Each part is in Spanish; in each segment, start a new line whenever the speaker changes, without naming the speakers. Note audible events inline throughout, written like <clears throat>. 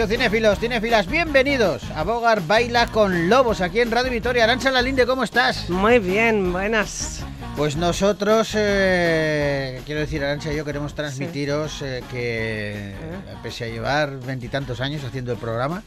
estáis, o cinéfilos, cinéfilas? Bienvenidos a Bogar Baila con Lobos aquí en Radio Vitoria. Arancha Lalinde, ¿cómo estás?
Muy bien, buenas.
Pues nosotros, eh, quiero decir, Arancha y yo queremos transmitiros eh, que, pese a llevar veintitantos años haciendo el programa,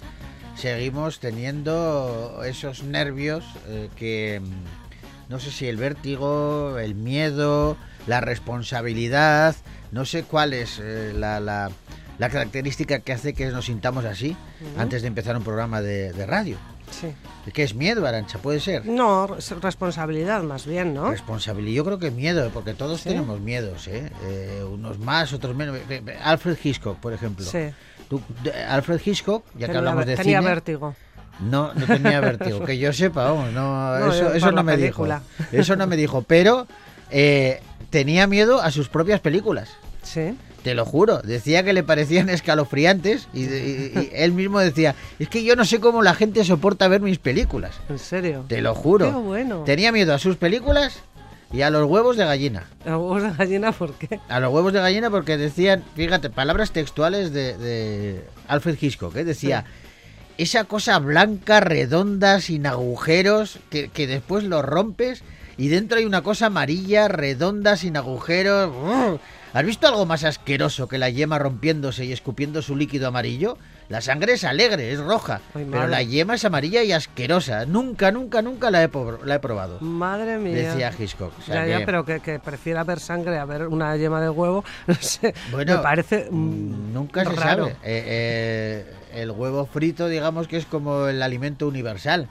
seguimos teniendo esos nervios eh, que, mm, no sé si el vértigo, el miedo, la responsabilidad, no sé cuál es eh, la, la- la característica que hace que nos sintamos así antes de empezar un programa de, de radio.
Sí.
¿Qué es miedo, Arancha? ¿Puede ser?
No, es responsabilidad más bien, ¿no?
Responsabilidad, yo creo que miedo, porque todos
¿Sí?
tenemos miedos, ¿eh? Eh, unos más, otros menos. Ve- Alfred Hitchcock, por ejemplo.
Sí.
Tú- Alfred Hitchcock, ya que hablamos de
tenía
cine,
vértigo.
no, no tenía <laughs> vértigo, que yo sepa, vamos, no,
No,
eso, eso no me
película.
dijo, eso no me dijo, pero eh, tenía miedo a sus propias películas.
Sí.
Te lo juro, decía que le parecían escalofriantes y, y- y <laughs> él mismo decía, es que yo no sé cómo la gente soporta ver mis películas.
En serio.
Te lo juro.
Qué bueno.
Tenía miedo a sus películas y a los huevos de gallina.
¿A huevos de gallina por qué?
A los huevos de gallina porque decían, fíjate, palabras textuales de, de Alfred Hitchcock, ¿eh? decía, esa cosa blanca, redonda, sin agujeros, que, que después lo rompes y dentro hay una cosa amarilla, redonda, sin agujeros. ¿Has visto algo más asqueroso que la yema rompiéndose y escupiendo su líquido amarillo? La sangre es alegre, es roja,
Ay,
pero la yema es amarilla y asquerosa. Nunca, nunca, nunca la he, la he probado.
Madre mía.
Decía Hitchcock. O sea
ya, ya, pero que, que prefiera ver sangre a ver una yema de huevo, <laughs> no sé.
Bueno,
me parece mm,
Mm, Nunca se sabe. Eh, eh, el huevo frito, digamos que es como el alimento universal,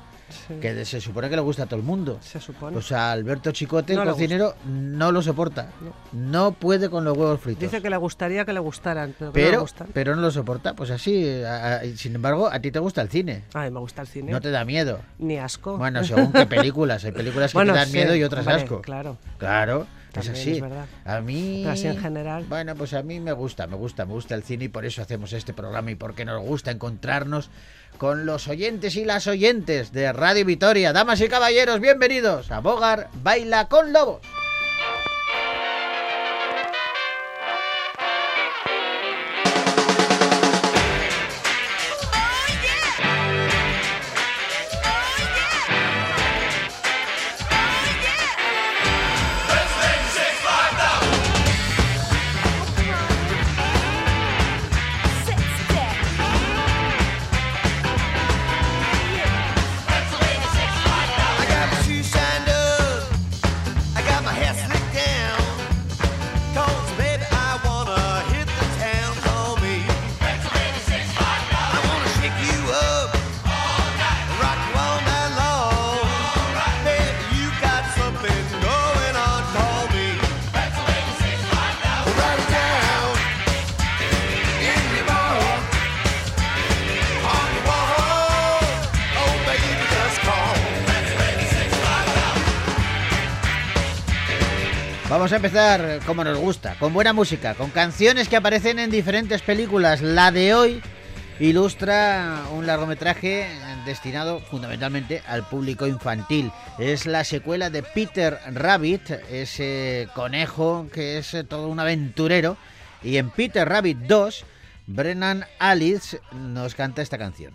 Sí,
que se supone que le gusta a todo el mundo.
se supone.
O sea, Alberto Chicote,
No
el cocinero, no lo soporta.
No.
No puede con los huevos fritos.
Dice que le gustaría que le gustaran, pero, que no le
pero,
gustan.
pero no lo soporta. Pues así, a- a- sin embargo, a ti te gusta el cine.
Ay, me gusta el cine.
No te da miedo.
Ni asco.
Bueno, según qué películas. Hay películas que
Bueno,
te dan
sí,
miedo y otras asco.
Claro.
Claro,
También
es así.
es verdad.
A mí.
Pero así en general.
Bueno, pues a mí me gusta, me gusta, me gusta el cine y por eso hacemos este programa y porque nos gusta encontrarnos con los oyentes y las oyentes de Radio Vitoria. Damas y caballeros, bienvenidos a Bogar Baila con Lobos. Vamos a empezar como nos gusta, con buena música, con canciones que aparecen en diferentes películas. La de hoy ilustra un largometraje destinado fundamentalmente al público infantil. Es la secuela de Peter Rabbit, ese conejo que es todo un aventurero. Y en Peter Rabbit 2, Brennan Alice nos canta esta canción.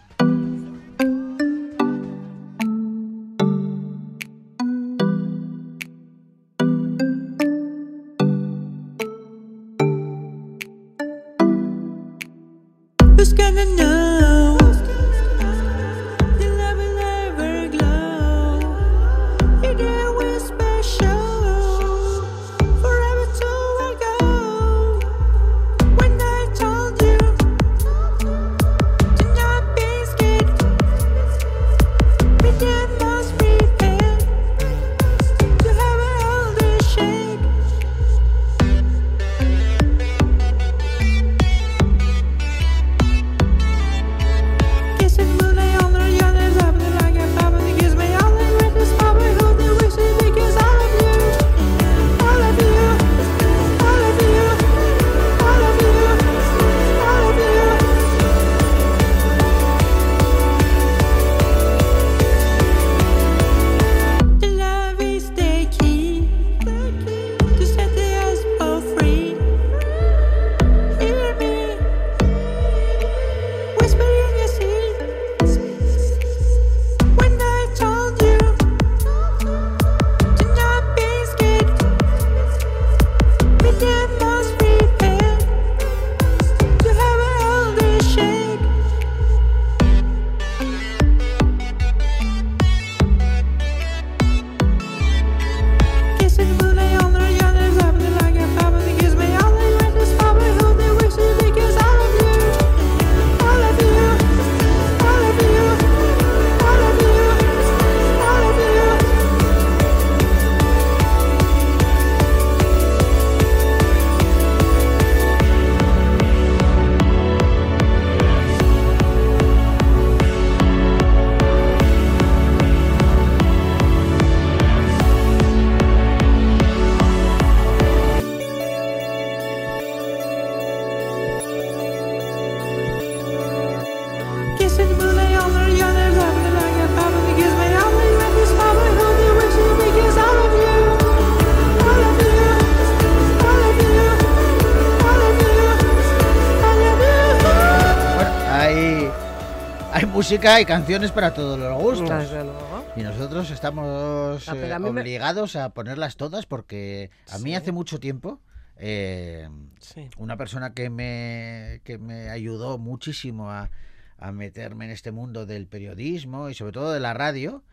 Música y canciones para todos los gustos. Y nosotros estamos eh,
a mí me-
obligados a ponerlas todas porque a mí
Sí.
hace mucho tiempo eh,
Sí.
una persona que me, que me ayudó muchísimo a, a meterme en este mundo del periodismo y sobre todo de la radio,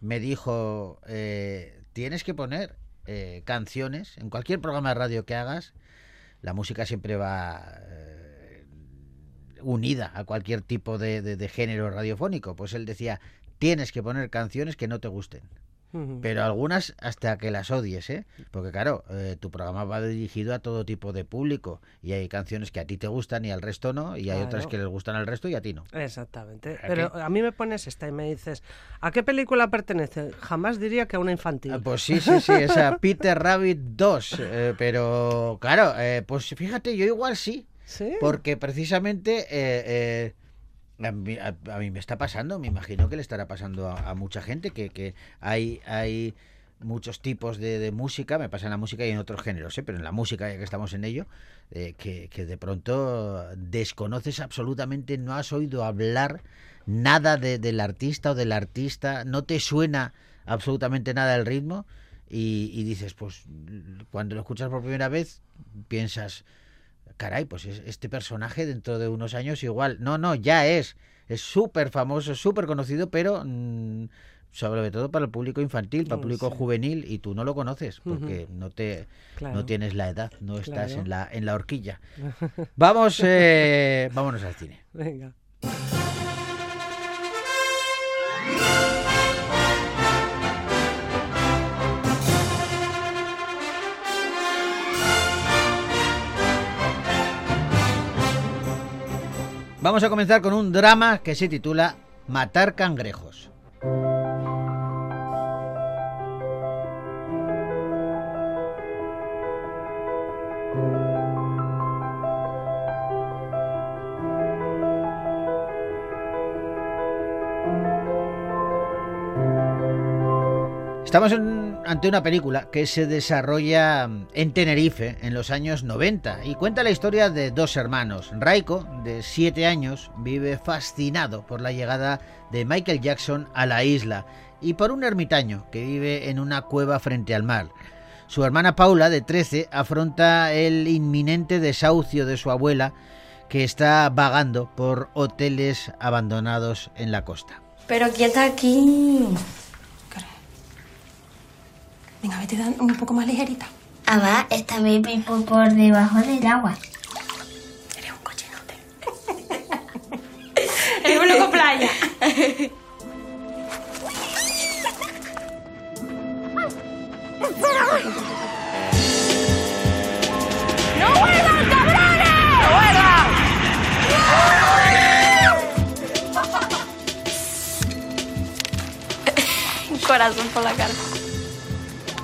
me dijo, eh, tienes que poner eh, canciones en cualquier programa de radio que hagas. La música siempre va unida a cualquier tipo de, de- de género radiofónico. Pues él decía, tienes que poner canciones que no te gusten. Pero algunas hasta que las odies, ¿eh? Porque claro, eh, tu programa va dirigido a todo tipo de público y hay canciones que a ti te gustan y al resto no, y hay otras que les gustan al resto y a ti no.
Exactamente.
¿A
Pero
qué?
a mí me pones esta y me dices, ¿a qué película pertenece? Jamás diría que a una infantil.
Ah, Pues sí, sí, sí, esa <laughs> Peter Rabbit 2, eh, pero claro, eh, pues fíjate, yo igual sí, Porque precisamente eh, eh, a, mí, a- a mí me está pasando, me imagino que le estará pasando a, mucha gente, que, que hay, hay muchos tipos de, de música, me pasa en la música y en otros géneros, ¿eh? pero en la música, ya que estamos en ello, eh, que, que de pronto desconoces absolutamente, no has oído hablar nada de- del artista o del artista, no te suena absolutamente nada el ritmo y, y dices, pues cuando lo escuchas por primera vez, piensas, caray, pues es- este personaje dentro de unos años igual. No, no, ya es. Es súper famoso, súper conocido, pero mm, sobre todo para el público infantil, para el público
sí.
juvenil, y tú no lo conoces porque no te
Claro.
no tienes la edad, no estás en la en la horquilla. <laughs> Vamos, eh, vámonos al cine.
Venga.
Vamos a comenzar con un drama que se titula Matar cangrejos. Estamos en- ante una película que se desarrolla mm, en Tenerife en los años 90 y cuenta la historia de dos hermanos. Raiko, de 7 años, vive fascinado por la llegada de Michael Jackson a la isla y por un ermitaño que vive en una cueva frente al mar. Su hermana Paula, de 13, afronta el inminente desahucio de su abuela que está vagando por hoteles abandonados en la costa.
Pero quieta aquí.
Venga, vete dan- un poco más ligerita.
Ah, va, esta vez por, por debajo del agua.
Eres un cochinote. <laughs> Eres un loco playa. <laughs>
Un corazón por la cara.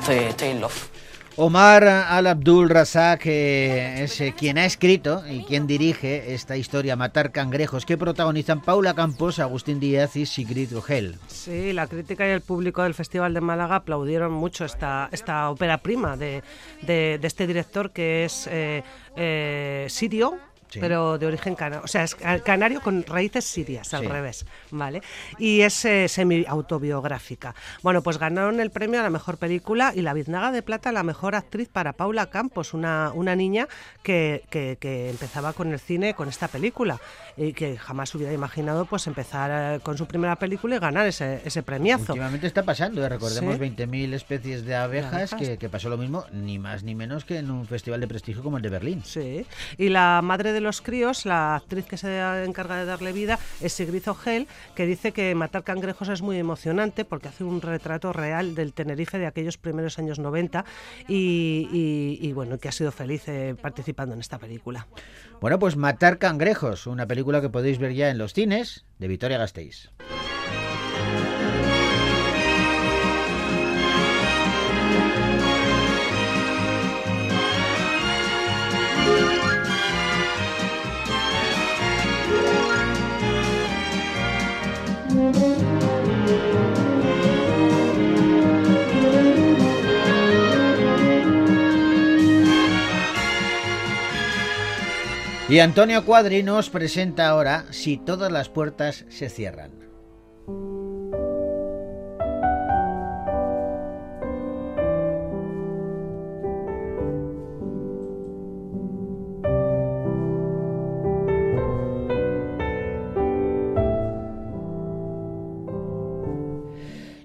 Estoy, estoy in love.
Omar Al-Abdul Razak eh, es eh, quien ha escrito y quien dirige esta historia Matar cangrejos que protagonizan Paula Campos, Agustín Díaz y Sigrid Rogel.
Sí, la crítica y el público del Festival de Málaga aplaudieron mucho esta, esta ópera prima de, de- de este director que es eh, eh, sirio.
Sí.
Pero de origen canario, o sea, es ca- canario con raíces sirias, al
Sí.
revés, ¿vale? Y es eh, semi-autobiográfica. Bueno, pues ganaron el premio a la mejor película y la Biznaga de Plata a la mejor actriz para Paula Campos, una, una niña que, que- que empezaba con el cine con esta película y que jamás hubiera imaginado pues empezar eh, con su primera película y ganar ese, ese premiazo.
Últimamente está pasando, eh, recordemos
Sí.
20.000 especies de abejas,
abejas.
Que, que pasó lo mismo, ni más ni menos que en un festival de prestigio como el de Berlín.
Sí, y la madre de los críos, la actriz que se encarga de darle vida, es Sigrid Ogel, que dice que matar cangrejos es muy emocionante porque hace un retrato real del Tenerife de aquellos primeros años 90 y, y- y, bueno, que ha sido feliz eh, participando en esta película.
Bueno, pues Matar cangrejos, una película que podéis ver ya en los cines de Victoria Gasteiz. Y Antonio Cuadri nos presenta ahora Si todas las puertas se cierran.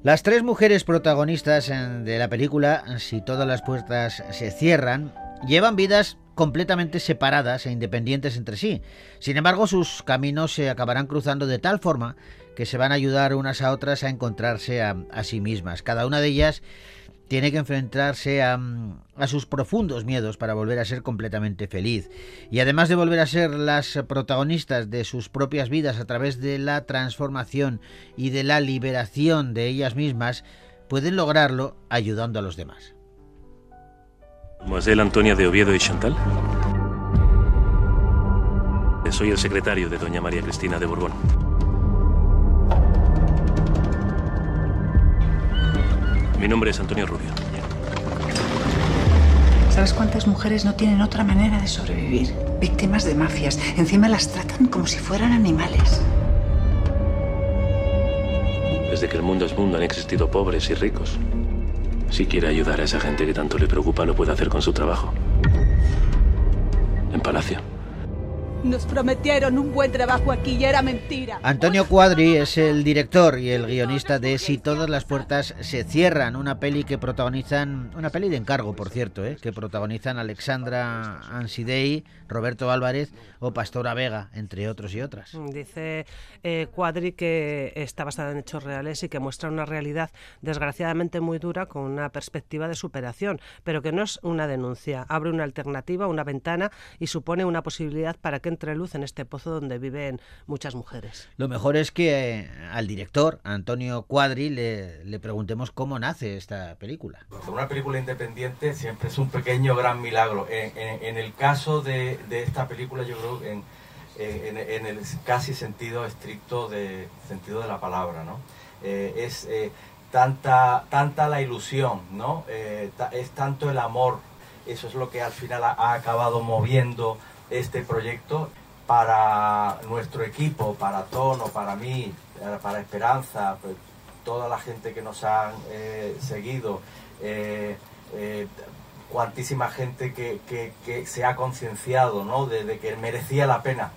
Las tres mujeres protagonistas en- de la película, si todas las puertas se cierran, llevan vidas completamente separadas e independientes entre sí. Sin embargo, sus caminos se acabarán cruzando de tal forma que se van a ayudar unas a otras a encontrarse a, sí mismas. Cada una de ellas tiene que enfrentarse a sus profundos miedos para volver a ser completamente feliz. Y además de volver a ser las protagonistas de sus propias vidas a través de la transformación y de la liberación de ellas mismas, pueden lograrlo ayudando a los demás.
Mademoiselle Antonia de Oviedo y Chantal. Soy el secretario de doña María Cristina de Borbón. Mi nombre es Antonio Rubio.
¿Sabes cuántas mujeres no tienen otra manera de sobrevivir? Víctimas de mafias. Encima las tratan como si fueran animales.
Desde que el mundo es mundo han existido pobres y ricos. Si quiere ayudar a esa gente que tanto le preocupa, lo puede hacer con su trabajo. En Palacio.
Nos prometieron un buen trabajo aquí y era mentira.
Antonio Cuadri es el director y el guionista de Si todas las puertas se cierran, una peli que protagonizan, una peli de encargo, por cierto, ¿eh? que protagonizan Alexandra Ansidei, Roberto Álvarez o Pastora Vega, entre otros y otras.
Dice eh, Cuadri que está basada en hechos reales y que muestra una realidad desgraciadamente muy dura con una perspectiva de superación, pero que no es una denuncia. Abre una alternativa, una ventana y supone una posibilidad para que entre luz en este pozo donde viven muchas mujeres.
Lo mejor es que eh, al director, Antonio Cuadri, le, le preguntemos cómo nace esta película.
Una película independiente siempre es un pequeño gran milagro. En, en- en el caso de, de esta película, yo creo en, en, en el casi sentido estricto de sentido de la palabra, ¿no? Eh, es eh, tanta tanta la ilusión, ¿no? Eh, ta- es tanto el amor. Eso es lo que al final ha, ha acabado moviendo este proyecto para nuestro equipo, para Tono, para mí, para- Esperanza, pues, toda la gente que nos ha eh, seguido, eh, eh, cuantísima gente que, que- que se ha concienciado ¿no? de, de que merecía la pena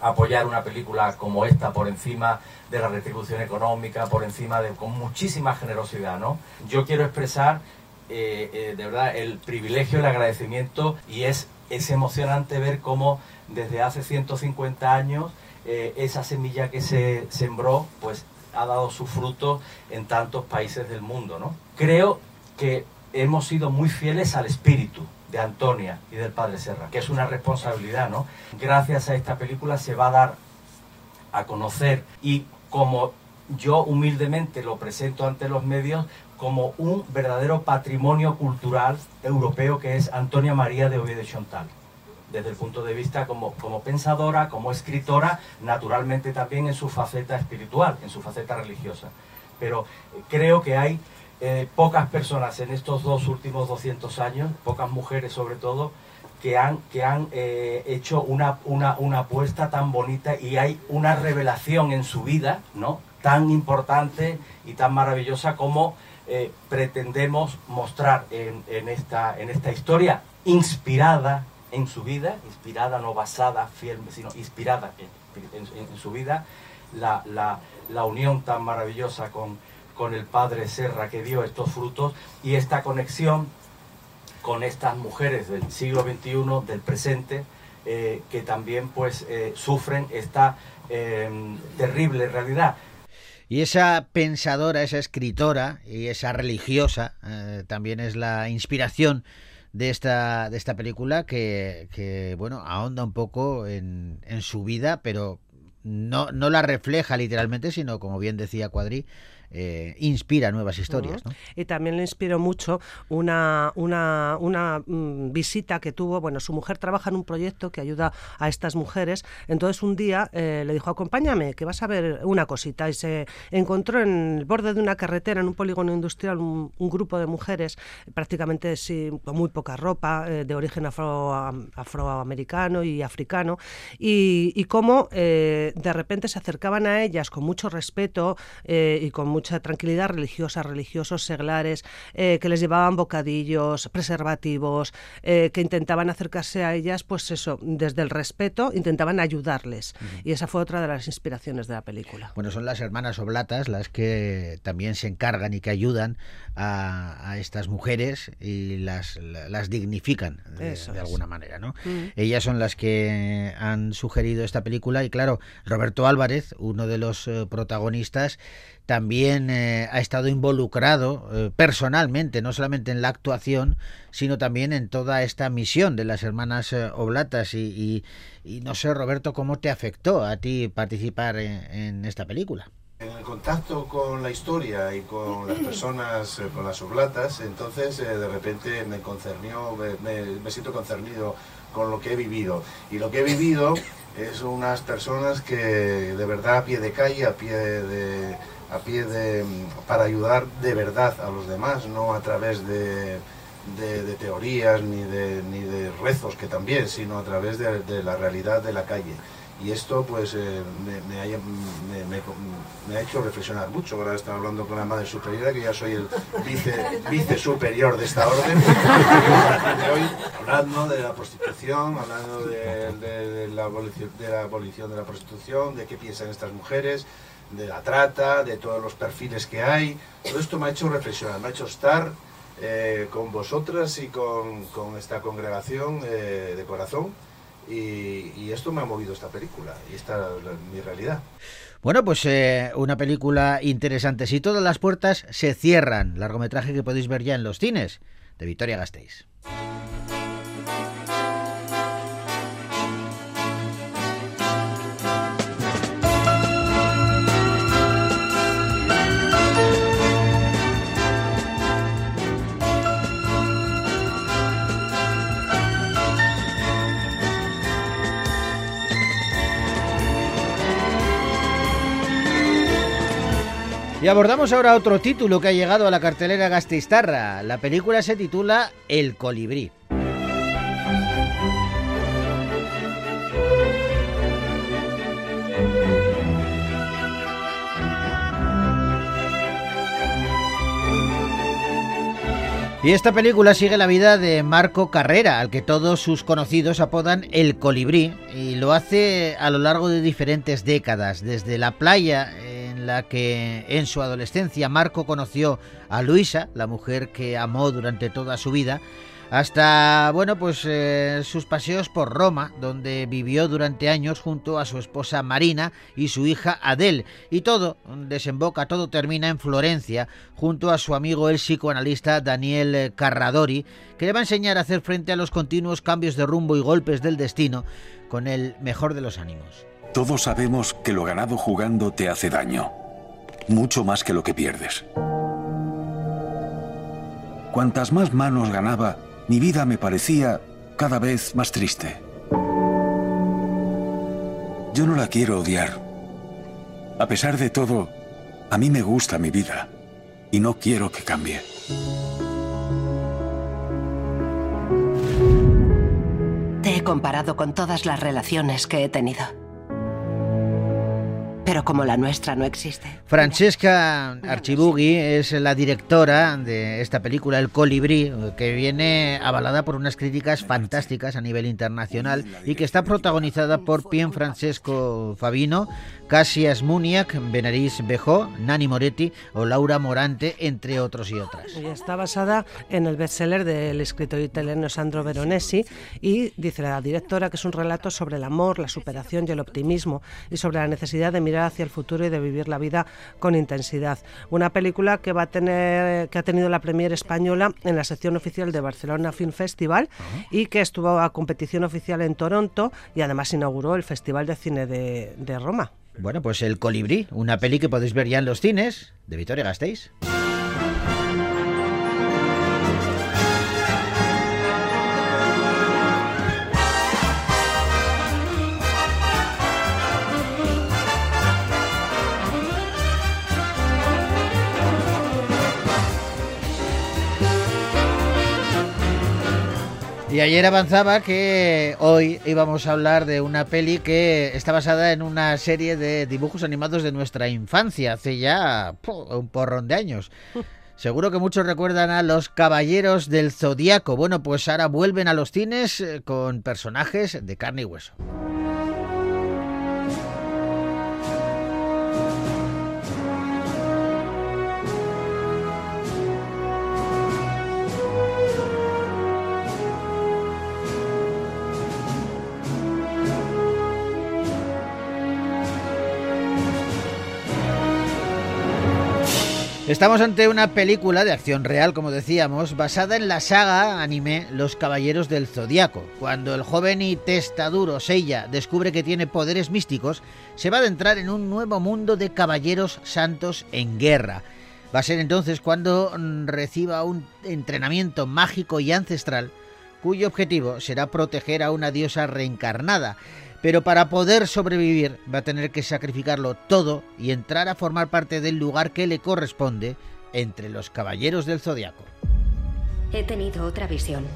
apoyar una película como esta por encima de la retribución económica, por encima de con muchísima generosidad, ¿no? Yo quiero expresar de verdad el privilegio, el agradecimiento y es, es emocionante ver cómo desde hace 150 años eh, esa semilla que se sembró pues ha dado su fruto en tantos países del mundo, ¿no? Creo que hemos sido muy fieles al espíritu de Antonia y del Padre Serra, que es una responsabilidad, ¿no? Gracias a esta película se va a dar a conocer y como yo humildemente lo presento ante los medios como un verdadero patrimonio cultural europeo que es Antonia María de Oviedo Chontal desde el punto de vista como, como pensadora, como escritora, naturalmente también en su faceta espiritual, en su faceta religiosa. Pero eh, creo que hay eh, pocas personas en estos dos últimos 200 años, pocas mujeres sobre todo, que han, que han eh, hecho una, una, una apuesta tan bonita y hay una revelación en su vida, ¿no? Tan importante y tan maravillosa como eh, pretendemos mostrar en, en esta, en esta historia inspirada en su vida, inspirada, no basada, fiel, sino inspirada en, su vida, la, la- la unión tan maravillosa con, con el Padre Serra que dio estos frutos y esta conexión con estas mujeres del siglo XXI, del presente, eh, que también pues eh, sufren esta terrible realidad.
Y esa pensadora, esa escritora y esa religiosa eh, también es la inspiración de esta, de esta película que, que, bueno, ahonda un poco en, en su vida, pero no, no la refleja literalmente, sino, como bien decía Cuadri, eh, inspira nuevas historias. ¿no?
Y también le inspiró mucho una, una, una mm, visita que tuvo. Bueno, su mujer trabaja en un proyecto que ayuda a estas mujeres. Entonces, un día eh, le dijo: Acompáñame, que vas a ver una cosita. Y se encontró en el borde de una carretera, en un polígono industrial, un, un grupo de mujeres, prácticamente sin, con muy poca ropa, eh, de origen afro, afroamericano y africano. Y, y cómo de repente se acercaban a ellas con mucho respeto y con mucha tranquilidad religiosa, religiosos, seglares, eh, que les llevaban bocadillos, preservativos, eh, que intentaban acercarse a ellas, pues eso, desde el respeto, intentaban ayudarles. Y esa fue otra de las inspiraciones de la película.
Bueno, son las hermanas oblatas las que también se encargan y que ayudan a, a estas mujeres y las, la- las dignifican de, alguna manera, ¿no? Ellas son las que han sugerido esta película y claro, Roberto Álvarez, uno de los eh, protagonistas, también eh, ha estado involucrado eh, personalmente, no solamente en la actuación, sino también en toda esta misión de las hermanas eh, Oblatas. Y, y- y no sé, Roberto, ¿cómo te afectó a ti participar en- en esta película?
En el contacto con la historia y con <clears throat> las personas, con las oblatas, entonces de repente me concernió, me, me- me siento concernido con lo que he vivido. Y lo que he vivido es unas personas que de verdad a pie de calle, a pie de, a pie de, para ayudar de verdad a los demás, no a través de, de- teorías ni de, ni de rezos, que también, sino a través de, de la realidad de la calle. Y esto pues eh, me, ha, hecho reflexionar mucho. Ahora estaba hablando con la madre superiora, que ya soy el vice, superior de esta orden. de <laughs> hoy, hablando de la prostitución, hablando de la abolición, de la abolición de la prostitución, de qué piensan estas mujeres, de la trata, de todos los perfiles que hay. Todo esto me ha hecho reflexionar, me ha hecho estar eh, con vosotras y con, con esta congregación eh, de corazón. Y, y esto me ha movido esta película y esta es la- mi realidad.
Bueno, pues eh, una película interesante. Si todas las puertas se cierran, largometraje que podéis ver ya en los cines, de Victoria Gasteiz. Y abordamos ahora otro título que ha llegado a la cartelera gasteiztarra. La película se titula El colibrí. Y esta película sigue la vida de Marco Carrera, al que todos sus conocidos apodan el colibrí, y lo hace a lo largo de diferentes décadas, desde la playa en la que en su adolescencia Marco conoció a Luisa, la mujer que amó durante toda su vida, hasta bueno pues eh, sus paseos por Roma, donde vivió durante años junto a su esposa Marina y su hija Adele, y todo desemboca, todo termina en Florencia, junto a su amigo el psicoanalista Daniel Carradori, que le va a enseñar a hacer frente a los continuos cambios de rumbo y golpes del destino con el mejor de los ánimos.
Todos sabemos que lo ganado jugando te hace daño. Mucho más que lo que pierdes. Cuantas más manos ganaba, mi vida me parecía cada vez más triste. Yo no la quiero odiar. A pesar de todo, a mí me gusta mi vida y no quiero que cambie.
Te he comparado con todas las relaciones que he tenido. Pero como la nuestra no existe.
Francesca Archibugui es la directora de esta película El Colibrí, que viene avalada por unas críticas fantásticas a nivel internacional y que está protagonizada por Pien Francesco Fabino, Cassias Muniac, Benaris Bejó, Nani Moretti o Laura Morante, entre otros y otras.
Y está basada en el bestseller del escritor italiano Sandro Veronesi y dice la directora que es un relato sobre el amor, la superación y el optimismo y sobre la necesidad de mirar hacia el futuro y de vivir la vida con intensidad. Una película que va a tener que ha tenido la premier española en la sección oficial de Barcelona Film Festival y que estuvo a competición oficial en Toronto y además inauguró el Festival de Cine de, Roma.
Bueno, pues El Colibrí, una peli que podéis ver ya en los cines de Victoria Gasteiz. Y ayer avanzaba que hoy íbamos a hablar de una peli que está basada en una serie de dibujos animados de nuestra infancia, hace ya un porrón de años. <laughs> Seguro que muchos recuerdan a los Caballeros del Zodíaco. Bueno, pues ahora vuelven a los cines eh, con personajes de carne y hueso. Estamos ante una película de acción real, como decíamos, basada en la saga anime Los Caballeros del Zodiaco. Cuando el joven y testaduro Seiya descubre que tiene poderes místicos, se va a adentrar en un nuevo mundo de caballeros santos en guerra. Va a ser entonces cuando mm, reciba un entrenamiento mágico y ancestral, cuyo objetivo será proteger a una diosa reencarnada. Pero para poder sobrevivir va a tener que sacrificarlo todo y entrar a formar parte del lugar que le corresponde entre los caballeros del zodiaco.
He tenido otra visión.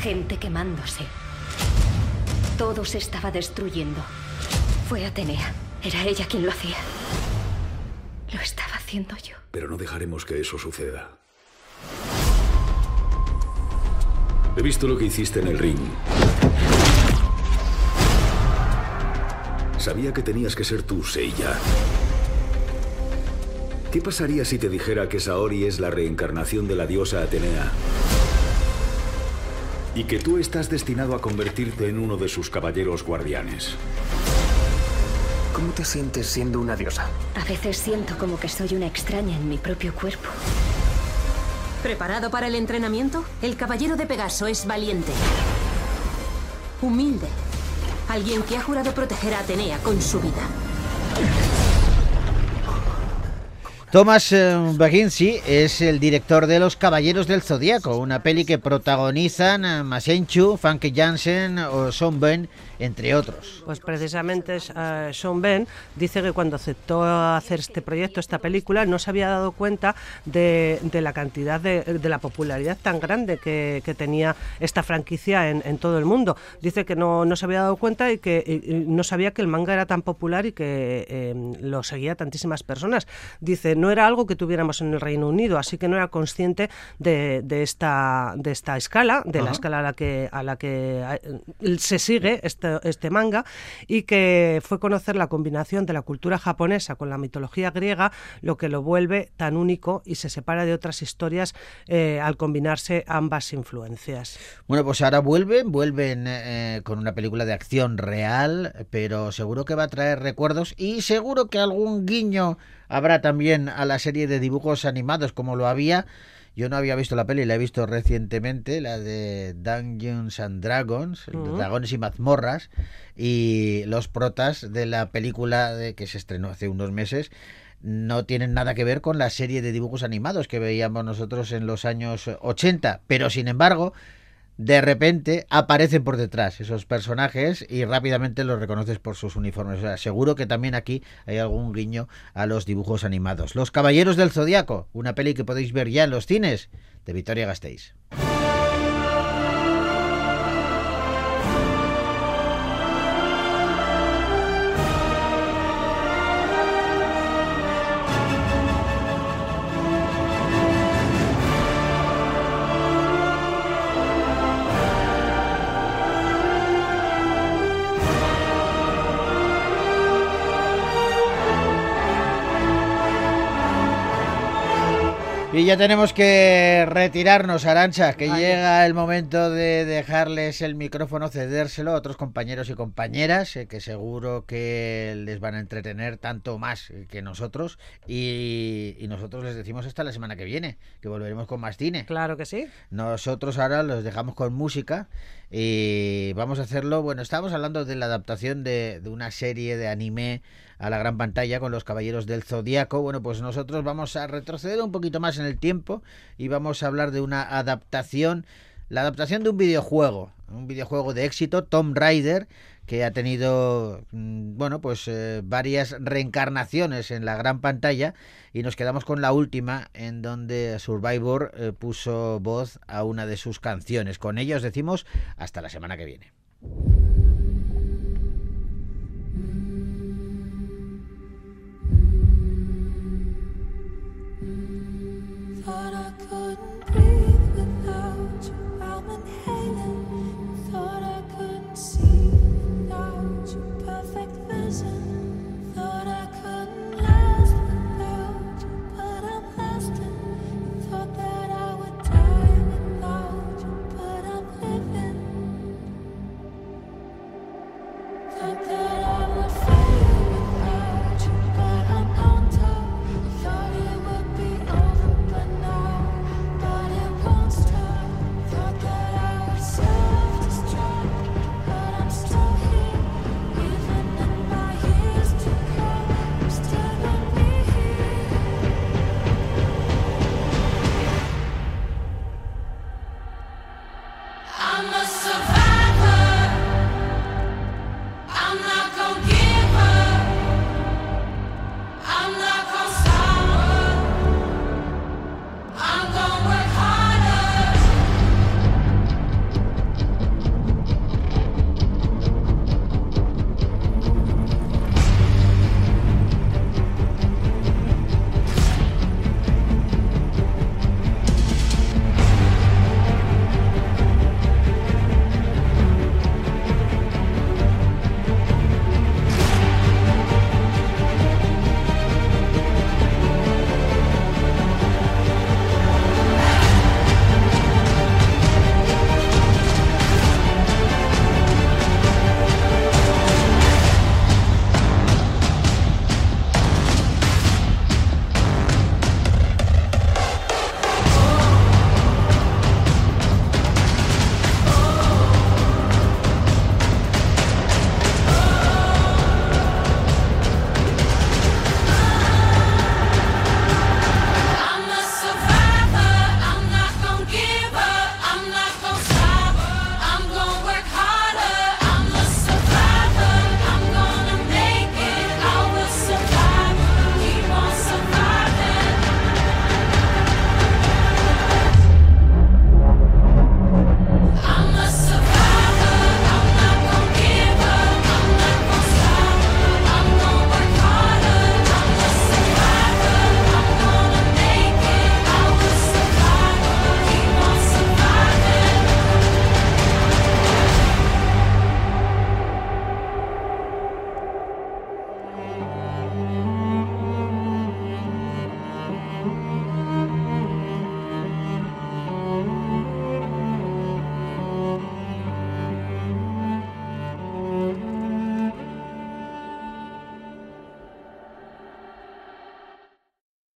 Gente quemándose. Todo se estaba destruyendo. Fue Atenea. Era ella quien lo hacía. Lo estaba haciendo yo.
Pero no dejaremos que eso suceda. He visto lo que hiciste en el ring. Sabía que tenías que ser tú, Seiya. ¿Qué pasaría si te dijera que Saori es la reencarnación de la diosa Atenea? Y que tú estás destinado a convertirte en uno de sus caballeros guardianes.
¿Cómo te sientes siendo una diosa?
A veces siento como que soy una extraña en mi propio cuerpo.
¿Preparado para el entrenamiento? El caballero de Pegaso es valiente. Humilde. Alguien que ha jurado proteger a Atenea con su vida.
Thomas eh, Baginski es el director de Los Caballeros del Zodíaco, una peli que protagonizan eh, Masenchu, Funke Jansen o Son Ben, entre otros.
Pues precisamente eh, Sean Ben dice que cuando aceptó hacer este proyecto, esta película, no se había dado cuenta de, la cantidad de, la popularidad tan grande que, tenía esta franquicia en, todo el mundo. Dice que no, se había dado cuenta y que no sabía que el manga era tan popular y que lo seguía tantísimas personas. Dice, no era algo que tuviéramos en el Reino Unido, así que no era consciente de, de esta, de esta escala, de Ajá. la escala a la que, a la que eh, se sigue este, este manga, y que fue conocer la combinación de la cultura japonesa con la mitología griega lo que lo vuelve tan único y se separa de otras historias eh, al combinarse ambas influencias.
Bueno, pues ahora vuelven, vuelven eh, con una película de acción real, pero seguro que va a traer recuerdos y seguro que algún guiño habrá también a la serie de dibujos animados como lo había. Yo no había visto la peli, la he visto recientemente, la de Dungeons and Dragons, uh -huh. Dragones y Mazmorras, y los protas de la película de, que se estrenó hace unos meses no tienen nada que ver con la serie de dibujos animados que veíamos nosotros en los años 80, pero sin embargo de repente aparecen por detrás esos personajes y rápidamente los reconoces por sus uniformes. Seguro que también aquí hay algún guiño a los dibujos animados. Los Caballeros del Zodiaco, una peli que podéis ver ya en los cines de Victoria Gasteiz. Y ya tenemos que retirarnos, Arancha, que
Vale.
llega el momento de dejarles el micrófono, cedérselo a otros compañeros y compañeras, eh, que seguro que les van a entretener tanto más eh, que nosotros. Y, y nosotros les decimos hasta la semana que viene, que volveremos con más cine.
Claro que sí.
Nosotros ahora los dejamos con música y vamos a hacerlo. Bueno, estábamos hablando de la adaptación de, de una serie de anime a la gran pantalla con los Caballeros del Zodíaco. Bueno, pues nosotros vamos a retroceder un poquito más en el tiempo y vamos a hablar de una adaptación, la adaptación de un videojuego, un videojuego de éxito, Tomb Raider, que ha tenido, mm, bueno, pues eh, varias reencarnaciones en la gran pantalla y nos quedamos con la última en donde Survivor eh, puso voz a una de sus canciones. Con ello os decimos hasta la semana que viene.
couldn't